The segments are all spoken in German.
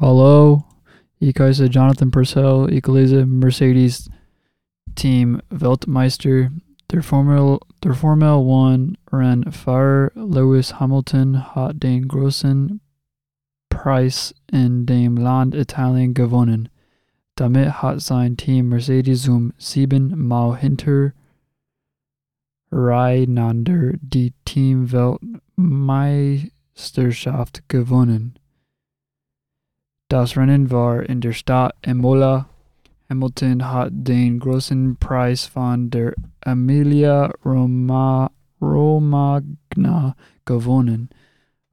Ich heiße Jonathan Purcell. Lese Mercedes Team Weltmeister. Der Formel, der Formel One Rennfahrer Lewis Hamilton hat den großen Preis in dem Land Italien gewonnen. Damit hat sein Team Mercedes um siebenmal hintereinander die Teamweltmeisterschaft gewonnen. Das Rennen war in der Stadt Imola. Hamilton hat den großen Preis von der Emilia Roma, Romagna gewonnen.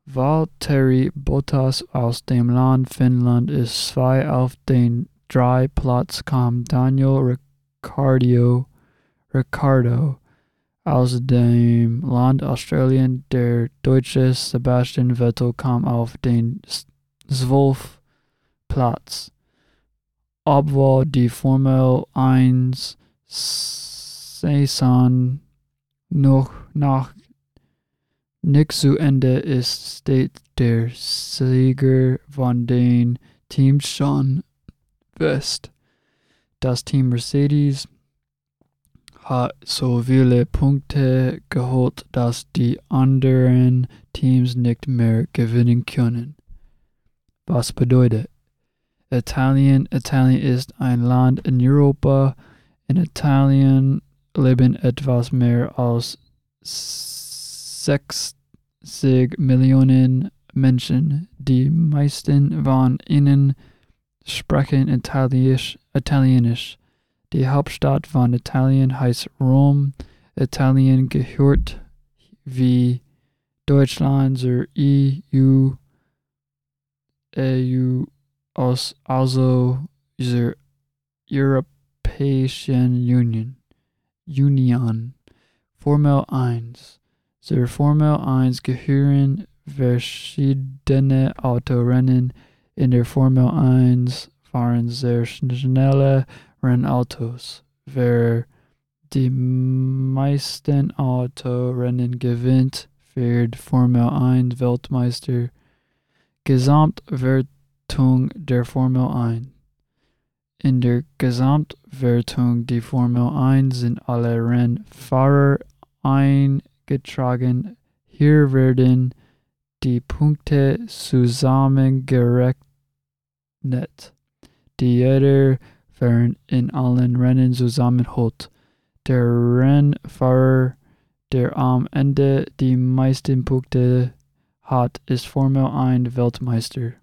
Valtteri Bottas aus dem Land Finnland ist zwei auf den drei Platz kam Daniel Ricciardo, Ricciardo aus dem Land Australien. Der Deutsche Sebastian Vettel kam auf den zwölf Platz. Obwohl die Formel 1 Saison noch nach nicht zu Ende ist, steht der Sieger von den Teams schon fest. Das Team Mercedes hat so viele Punkte geholt, dass die anderen Teams nicht mehr gewinnen können. Was bedeutet? Italien. Italien ist ein Land in Europa. In Italien leben etwas mehr als 60 Millionen Menschen. Die meisten von ihnen sprechen Italienisch. Italienisch. Die Hauptstadt von Italien heißt Rom. Italien gehört wie Deutschland zur EU, EU aus, also zur Europäischen Union. Union. Formel 1. Zur Formel 1 gehören verschiedene Autorennen. In der Formel 1 fahren sehr schnelle Rennautos. Wer die meisten Autorennen gewinnt, wird Formel 1 Weltmeister. Gesamtwertung Wertung der Formel 1. In der Gesamtwertung die Formel 1 sind alle Rennfahrer eingetragen. Hier werden die Punkte zusammengerechnet, die jeder Fahrer in allen Rennen zusammenholt. Der Rennfahrer, der am Ende die meisten Punkte hat, ist Formel 1 Weltmeister.